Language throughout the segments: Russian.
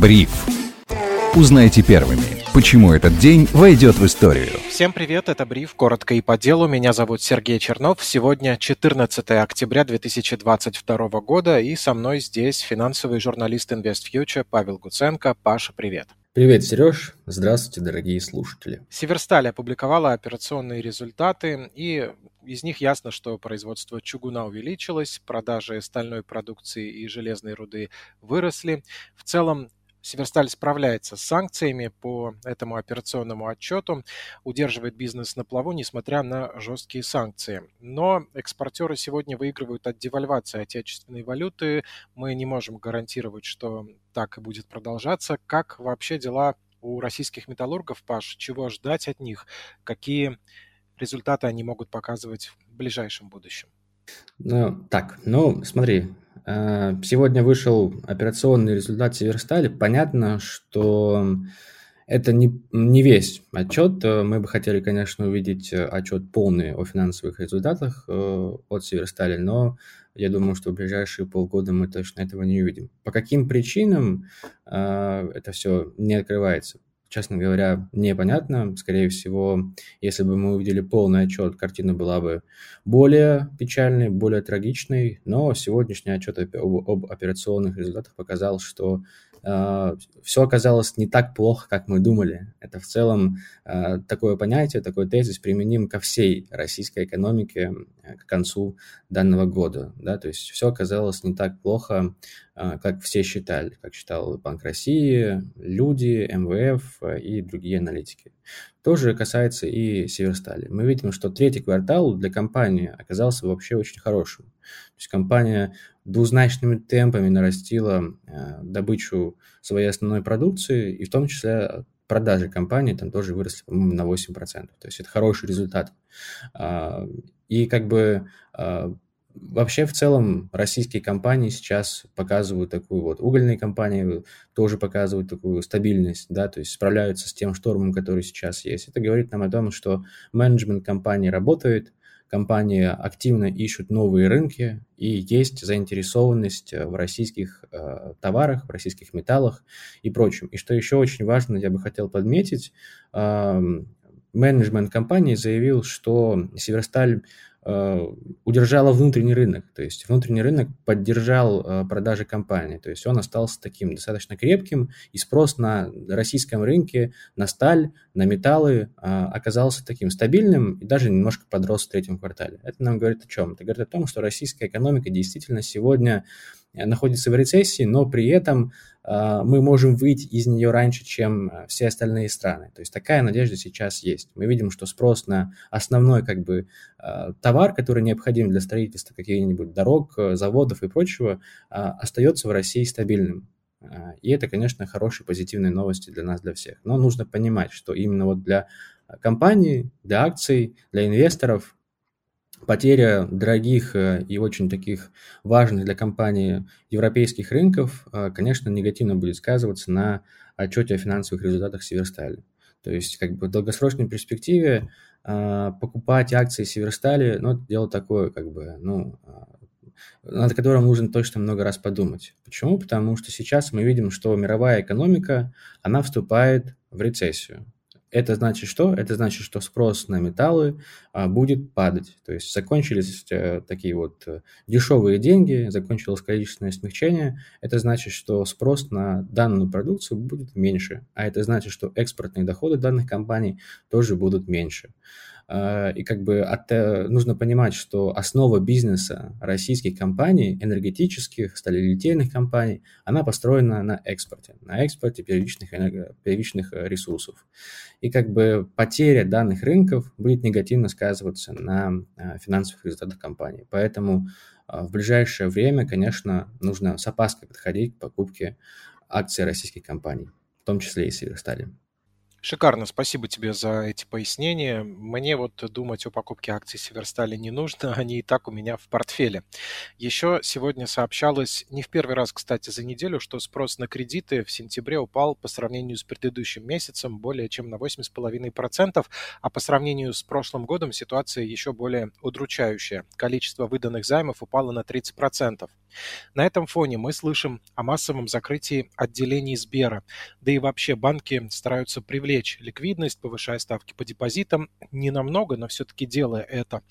Бриф. Узнайте первыми, почему этот день войдет в историю. Всем привет, это Бриф, коротко и по делу. Меня зовут Сергей Чернов. Сегодня 14 октября 2022 года, и со мной здесь финансовый журналист InvestFuture Павел Гуценко. Паша, привет. Привет, Сереж. Здравствуйте, дорогие слушатели. Северсталь опубликовала операционные результаты, и из них ясно, что производство чугуна увеличилось, продажи стальной продукции и железной руды выросли. В целом Северсталь справляется с санкциями по этому операционному отчету, удерживает бизнес на плаву, несмотря на жесткие санкции. Но экспортеры сегодня выигрывают от девальвации отечественной валюты. Мы не можем гарантировать, что так и будет продолжаться. Как вообще дела у российских металлургов, Паш? Чего ждать от них? Какие результаты они могут показывать в ближайшем будущем? Ну, так, ну, смотри, сегодня вышел операционный результат Северстали. Понятно, что это не, не весь отчет. Э, мы бы хотели, конечно, увидеть э, отчет полный о финансовых результатах от Северстали, но я думаю, что в ближайшие полгода мы точно этого не увидим. По каким причинам это все не открывается? Честно говоря, непонятно. Скорее всего, если бы мы увидели полный отчет, картина была бы более печальной, более трагичной. Но сегодняшний отчет об, операционных результатах показал, что все оказалось не так плохо, как мы думали. Это в целом э, такое понятие, такой тезис применим ко всей российской экономике э, к концу данного года. Да? То есть все оказалось не так плохо, а, как все считали, как считал Банк России, люди, МВФ а, и другие аналитики. Тоже касается и Северстали. Мы видим, что третий квартал для компании оказался вообще очень хорошим. То есть компания двузначными темпами нарастила а, добычу своей основной продукции, и в том числе продажи компании там тоже выросли, по-моему, на 8%. То есть это хороший результат. И как бы Вообще, в целом, российские компании сейчас показывают такую вот, угольные компании тоже показывают такую стабильность, да, то есть справляются с тем штормом, который сейчас есть. Это говорит нам о том, что менеджмент компании работает, компании активно ищут новые рынки, и есть заинтересованность в российских э, товарах, в российских металлах и прочем. И что еще очень важно, я бы хотел подметить, э, менеджмент компании заявил, что Северсталь Э, удержала внутренний рынок, то есть внутренний рынок поддержал э, продажи компании, то есть он остался таким достаточно крепким, и спрос на российском рынке на сталь, на металлы э, оказался таким стабильным и даже немножко подрос в третьем квартале. Это нам говорит о чем? Это говорит о том, что российская экономика действительно сегодня находится в рецессии, но при этом мы можем выйти из нее раньше, чем а, все остальные страны. То есть такая надежда сейчас есть. Мы видим, что спрос на основной как бы а, товар, который необходим для строительства каких-нибудь дорог, заводов и прочего, остается в России стабильным. И это, конечно, хорошие позитивные новости для нас, для всех. Но нужно понимать, что именно вот для компаний, для акций, для инвесторов потеря дорогих э, и очень таких важных для компании европейских рынков, э, конечно, негативно будет сказываться на отчете о финансовых результатах Северстали. То есть, как бы в долгосрочной перспективе э, покупать акции Северстали, ну, это дело такое, как бы, ну, над которым нужно точно много раз подумать. Почему? Потому что сейчас мы видим, что мировая экономика, она вступает в рецессию. Это значит что? Это значит, что спрос на металлы а, будет падать. То есть закончились а, такие вот а, дешевые деньги, закончилось количественное смягчение. Это значит, что спрос на данную продукцию будет меньше. А это значит, что экспортные доходы данных компаний тоже будут меньше. А, и как бы от, э, нужно понимать, что основа бизнеса российских компаний, энергетических, сталелитейных компаний, она построена на экспорте, на экспорте первичных, энерго, первичных э, ресурсов. И как бы потеря данных рынков будет негативно сказываться на э, финансовых результатах компании. Поэтому в ближайшее время, конечно, нужно с опаской подходить к покупке акций российских компаний, в том числе и Северстали. Шикарно, спасибо тебе за эти пояснения. Мне вот думать о покупке акций Северстали не нужно, они и так у меня в портфеле. Еще сегодня сообщалось, не в первый раз, кстати, за неделю, что спрос на кредиты в сентябре упал по сравнению с предыдущим месяцем более чем на 8,5%, а по сравнению с прошлым годом ситуация еще более удручающая. Количество выданных займов упало на 30%. На этом фоне мы слышим о массовом закрытии отделений Сбера. Да и вообще банки стараются привлечь ликвидность, повышая ставки по депозитам. Не намного, но все-таки делая это.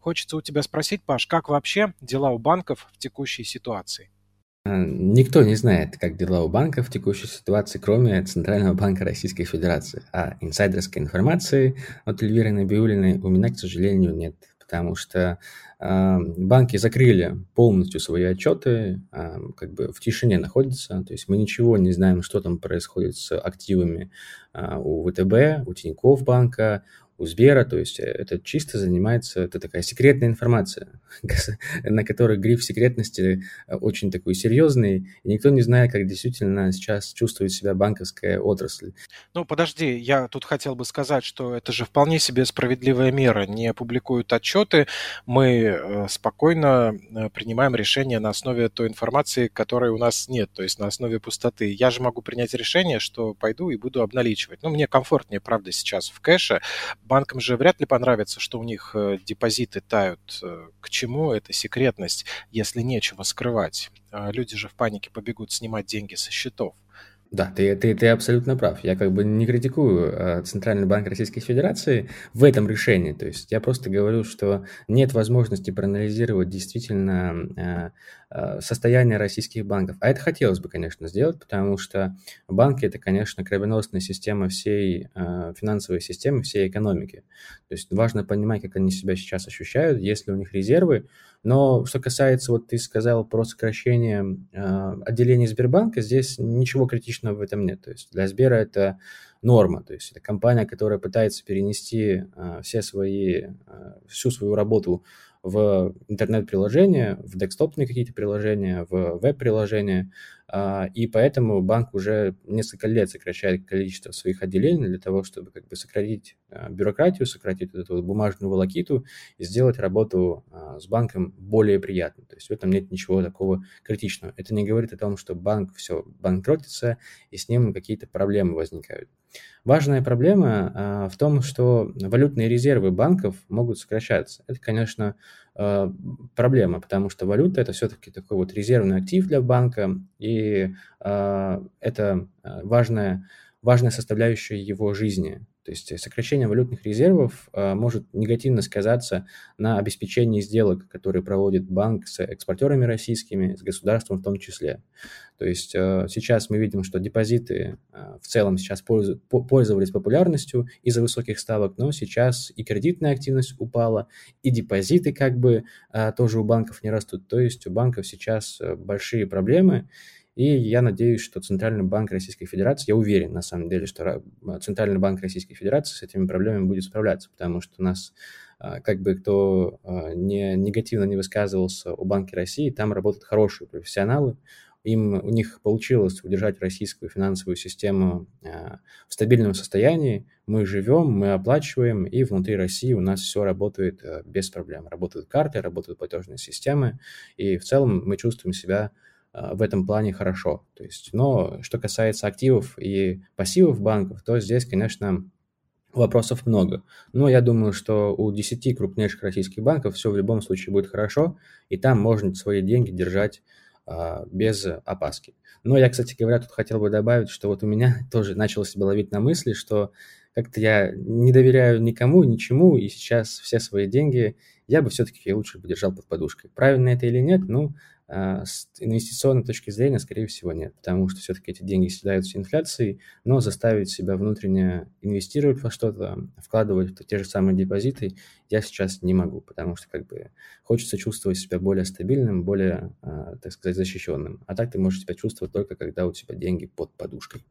Хочется у тебя спросить, Паш, как вообще дела у банков в текущей ситуации? А, никто не знает, как дела у банка в текущей ситуации, кроме Центрального банка Российской Федерации. А инсайдерской информации от Эльвиры Набиулиной у меня, к сожалению, нет потому что э, банки закрыли полностью свои отчеты, э, как бы в тишине находятся, то есть мы ничего не знаем, что там происходит с активами э, у ВТБ, у Тинькофф банка, у Сбера, то есть э, это чисто занимается, это такая секретная информация, на которой гриф секретности э, очень такой серьезный, и никто не знает, как действительно сейчас чувствует себя банковская отрасль. Ну, подожди, я тут хотел бы сказать, что это же вполне себе справедливая мера. Не публикуют отчеты, мы э, спокойно принимаем решение на основе той информации, которой у нас нет, то есть на основе пустоты. Я же могу принять решение, что пойду и буду обналичивать. Ну, мне комфортнее, правда, сейчас в кэше, банкам же вряд ли понравится, что у них э, депозиты тают. Э, к чему эта секретность, если нечего скрывать? А люди же в панике побегут снимать деньги со счетов. Да, ты, ты, ты абсолютно прав. Я как бы не критикую э, Центральный банк Российской Федерации в этом решении. То есть я просто говорю, что нет возможности проанализировать действительно состояние российских банков. А это хотелось бы, конечно, сделать, потому что банки – это, конечно, кровеносная система всей финансовой системы, всей экономики. То есть важно понимать, как они себя сейчас ощущают, есть ли у них резервы, но что касается, вот ты сказал про сокращение э, отделений Сбербанка, здесь ничего критичного в этом нет. То есть для Сбера это норма. То есть это компания, которая пытается перенести э, все свои, э, всю свою работу в интернет-приложения, в десктопные какие-то приложения, в веб-приложения, а, и поэтому банк уже несколько лет сокращает количество своих отделений для того, чтобы как бы сократить а, бюрократию, сократить эту бумажную волокиту и сделать работу а, с банком более приятной. То есть в этом нет ничего такого критичного. Это не говорит о том, что банк все банкротится и с ним какие-то проблемы возникают. Важная проблема а, в том, что валютные резервы банков могут сокращаться. Это, конечно, а, проблема, потому что валюта это все-таки такой вот резервный актив для банка, и а, это важная, важная составляющая его жизни. То есть сокращение валютных резервов э, может негативно сказаться на обеспечении сделок, которые проводит банк с экспортерами российскими, с государством в том числе. То есть э, сейчас мы видим, что депозиты э, в целом сейчас пользовались популярностью из-за высоких ставок, но сейчас и кредитная активность упала, и депозиты как бы тоже у банков не растут. То есть у банков сейчас большие проблемы, и я надеюсь, что Центральный банк Российской Федерации, я уверен на самом деле, что Центральный банк Российской Федерации с этими проблемами будет справляться, потому что нас, а, как бы кто а, не, негативно не высказывался о Банке России, там работают хорошие профессионалы, им, у них получилось удержать российскую финансовую систему а, в стабильном состоянии. Мы живем, мы оплачиваем, и внутри России у нас все работает без проблем. Работают карты, работают платежные системы, и в целом мы чувствуем себя в этом плане хорошо. То есть, но что касается активов и пассивов банков, то здесь, конечно, вопросов много. Но я думаю, что у 10 крупнейших российских банков все в любом случае будет хорошо, и там можно свои деньги держать а, без опаски. Но я, кстати говоря, тут хотел бы добавить, что вот у меня тоже начало себя ловить на мысли, что как-то я не доверяю никому, ничему, и сейчас все свои деньги я бы все-таки лучше бы держал под подушкой. Правильно это или нет, ну, а, с инвестиционной точки зрения, скорее всего, нет, потому что все-таки эти деньги съедаются инфляцией, но заставить себя внутренне инвестировать во что-то, вкладывать в те же самые депозиты я сейчас не могу, потому что как бы хочется чувствовать себя более стабильным, более, а, так сказать, защищенным. А так ты можешь себя чувствовать только, когда у тебя деньги под подушкой.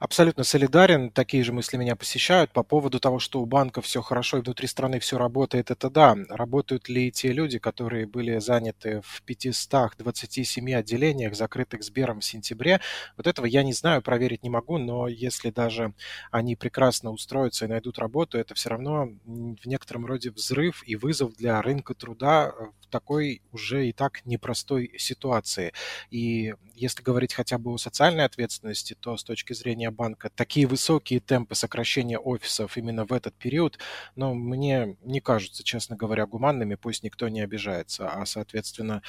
Абсолютно солидарен. Такие же мысли меня посещают по поводу того, что у банка все хорошо и внутри страны все работает. Это да. Работают ли те люди, которые были заняты в 527 отделениях, закрытых Сбером в сентябре? Вот этого я не знаю, проверить не могу, но если даже они прекрасно устроятся и найдут работу, это все равно в некотором роде взрыв и вызов для рынка труда, такой уже и так непростой ситуации. И если говорить хотя бы о социальной ответственности, то с точки зрения банка такие высокие темпы сокращения офисов именно в этот период, но ну, мне не кажутся, честно говоря, гуманными, пусть никто не обижается. А, соответственно,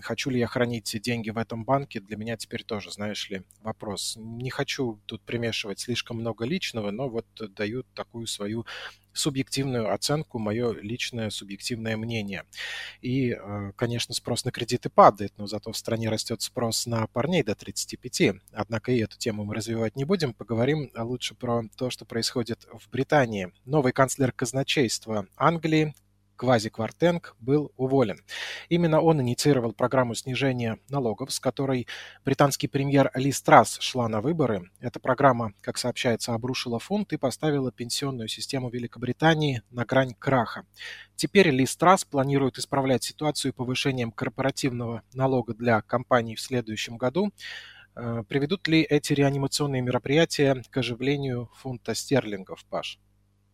хочу ли я хранить деньги в этом банке, для меня теперь тоже, знаешь ли, вопрос. Не хочу тут примешивать слишком много личного, но вот даю такую свою субъективную оценку, мое личное субъективное мнение. И, э, конечно, спрос на кредиты падает, но зато в стране растет спрос на парней до 35. Однако и эту тему мы развивать не будем. Поговорим лучше про то, что происходит в Британии. Новый канцлер казначейства Англии Квази Квартенг был уволен. Именно он инициировал программу снижения налогов, с которой британский премьер Ли Страс шла на выборы. Эта программа, как сообщается, обрушила фунт и поставила пенсионную систему Великобритании на грань краха. Теперь Ли Страс планирует исправлять ситуацию повышением корпоративного налога для компаний в следующем году. Э, приведут ли эти реанимационные мероприятия к оживлению фунта стерлингов, Паш?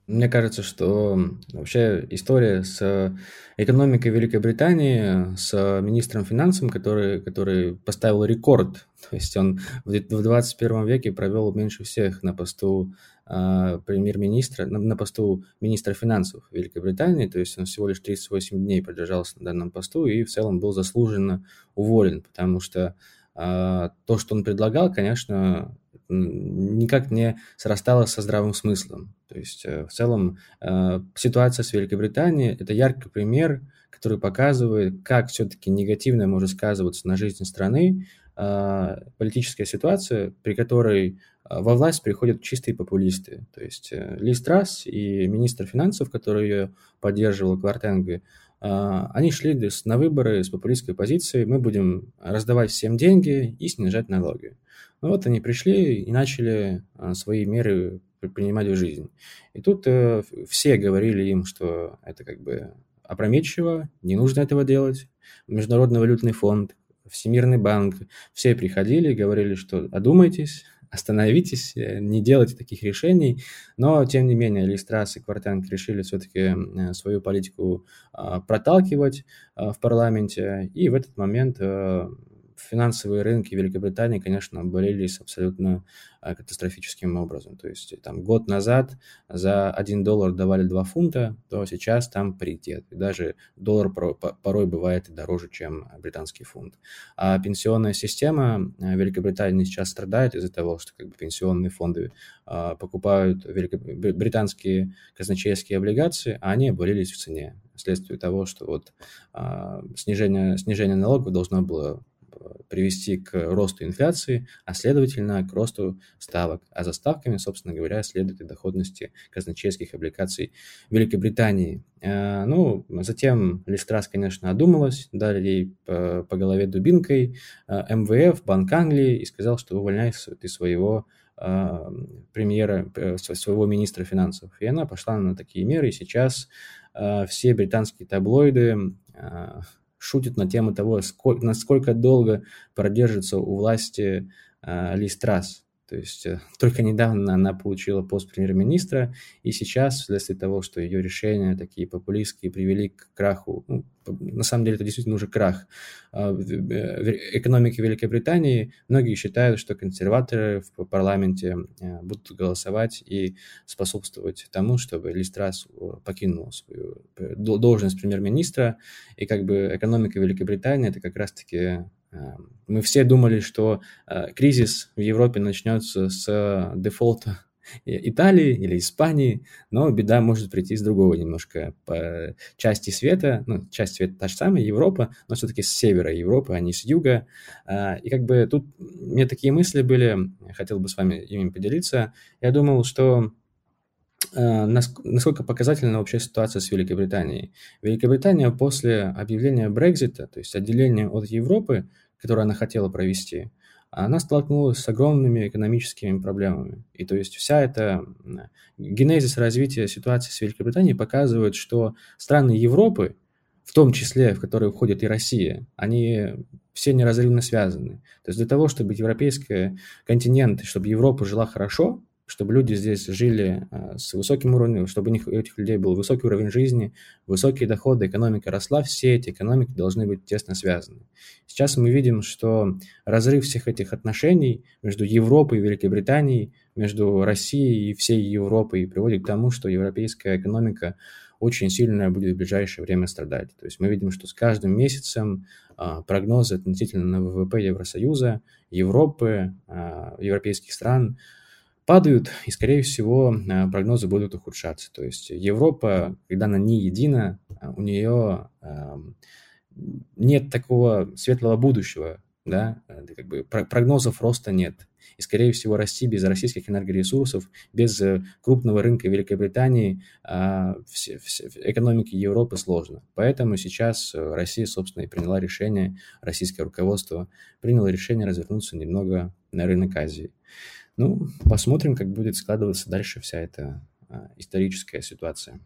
Мне кажется, что вообще история с экономикой Великобритании, с министром финансов, который, который поставил рекорд, то есть он в 21 веке провел меньше всех на посту э, премьер-министра, на, на посту министра финансов Великобритании, то есть он всего лишь 38 дней продержался на данном посту и в целом был заслуженно уволен, потому что э, то, что он предлагал, конечно, никак не срасталось со здравым смыслом. То есть э, в целом э, ситуация с Великобританией – это яркий пример, который показывает, как все-таки негативно может сказываться на жизни страны э, политическая ситуация, при которой во власть приходят чистые популисты. То есть Ли Страс и министр финансов, который ее поддерживал, Квартенго, они шли на выборы с популистской позицией. Мы будем раздавать всем деньги и снижать налоги. Ну вот они пришли и начали а, свои меры принимать в жизнь. И тут э, все говорили им, что это как бы опрометчиво, не нужно этого делать. Международный валютный фонд, Всемирный банк, все приходили и говорили, что одумайтесь, остановитесь, э, не делайте таких решений. Но, тем не менее, Листрас и Квартенко решили все-таки э, свою политику а, проталкивать а, в парламенте. И в этот момент финансовые рынки Великобритании, конечно, обвалились абсолютно а, катастрофическим образом. То есть там год назад за 1 доллар давали 2 фунта, то сейчас там паритет. И даже доллар порой бывает дороже, чем британский фунт. А пенсионная система а, Великобритании сейчас страдает из-за того, что как бы, пенсионные фонды а, покупают великоб... британские казначейские облигации, а они обвалились в цене вследствие того, что вот а, снижение, снижение налогов должно было привести к росту инфляции, а следовательно к росту ставок. А за ставками, собственно говоря, следует и доходности казначейских облигаций Великобритании. Э, ну, затем Листрас, конечно, одумалась, дали ей по, по голове дубинкой э, МВФ, Банк Англии, и сказал, что увольняйся ты своего э, премьера, своего министра финансов. И она пошла на такие меры, и сейчас все британские таблоиды шутит на тему того, сколько, насколько долго продержится у власти э, Ли Страс. То есть э, только недавно она получила пост премьер-министра, и сейчас, вследствие того, что ее решения такие популистские привели к краху, ну, на самом деле это действительно уже крах а, экономики Великобритании, многие считают, что консерваторы в парламенте э, будут голосовать и способствовать тому, чтобы Листрас покинул свою э, должность премьер-министра, и как бы экономика Великобритании это как раз-таки мы все думали, что э, кризис в Европе начнется с дефолта Италии или Испании, но беда может прийти с другого немножко по части света, ну, часть света та же самая, Европа, но все-таки с севера Европы, а не с юга. Э, и как бы тут меня такие мысли были, хотел бы с вами ими поделиться. Я думал, что э, насколько показательна вообще ситуация с Великобританией. Великобритания после объявления Брекзита, то есть отделения от Европы, которое она хотела провести, она столкнулась с огромными экономическими проблемами. И то есть вся эта генезис развития ситуации с Великобританией показывает, что страны Европы, в том числе, в которые входит и Россия, они все неразрывно связаны. То есть для того, чтобы европейский континент, чтобы Европа жила хорошо, чтобы люди здесь жили а, с высоким уровнем, чтобы у, них, у этих людей был высокий уровень жизни, высокие доходы, экономика росла, все эти экономики должны быть тесно связаны. Сейчас мы видим, что разрыв всех этих отношений между Европой и Великобританией, между Россией и всей Европой приводит к тому, что европейская экономика очень сильно будет в ближайшее время страдать. То есть мы видим, что с каждым месяцем а, прогнозы относительно на ВВП Евросоюза, Европы, а, европейских стран падают, и, скорее всего, э, прогнозы будут ухудшаться. То есть Европа, когда она не едина, э, у нее эм, нет такого светлого будущего, да, э, как бы прогнозов роста нет. И, скорее всего, расти без российских энергоресурсов, без крупного рынка Великобритании, а, экономики Европы сложно. Поэтому сейчас Россия, собственно, и приняла решение, российское руководство приняло решение развернуться немного на рынок Азии. Ну, посмотрим, как будет складываться дальше вся эта а, историческая ситуация.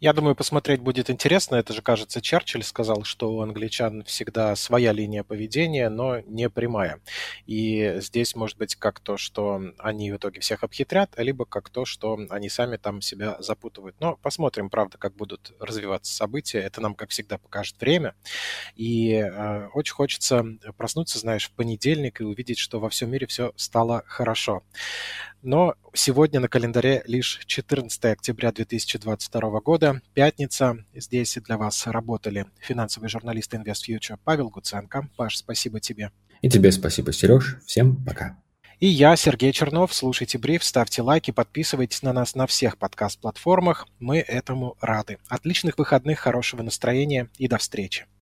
Я думаю, посмотреть будет интересно. Это же, кажется, Черчилль сказал, что у англичан всегда своя линия поведения, но не прямая. И здесь может быть как то, что они в итоге всех обхитрят, либо как то, что они сами там себя запутывают. Но посмотрим, правда, как будут развиваться события. Это нам, как всегда, покажет время. И э, очень хочется проснуться, знаешь, в понедельник и увидеть, что во всем мире все стало хорошо. Но сегодня на календаре лишь 14 октября 2022 года, пятница. Здесь для вас работали финансовый журналист InvestFuture Павел Гуценко. Паш, спасибо тебе. И тебе спасибо, Сереж. Всем пока. И я, Сергей Чернов. Слушайте бриф, ставьте лайки, подписывайтесь на нас на всех подкаст-платформах. Мы этому рады. Отличных выходных, хорошего настроения и до встречи.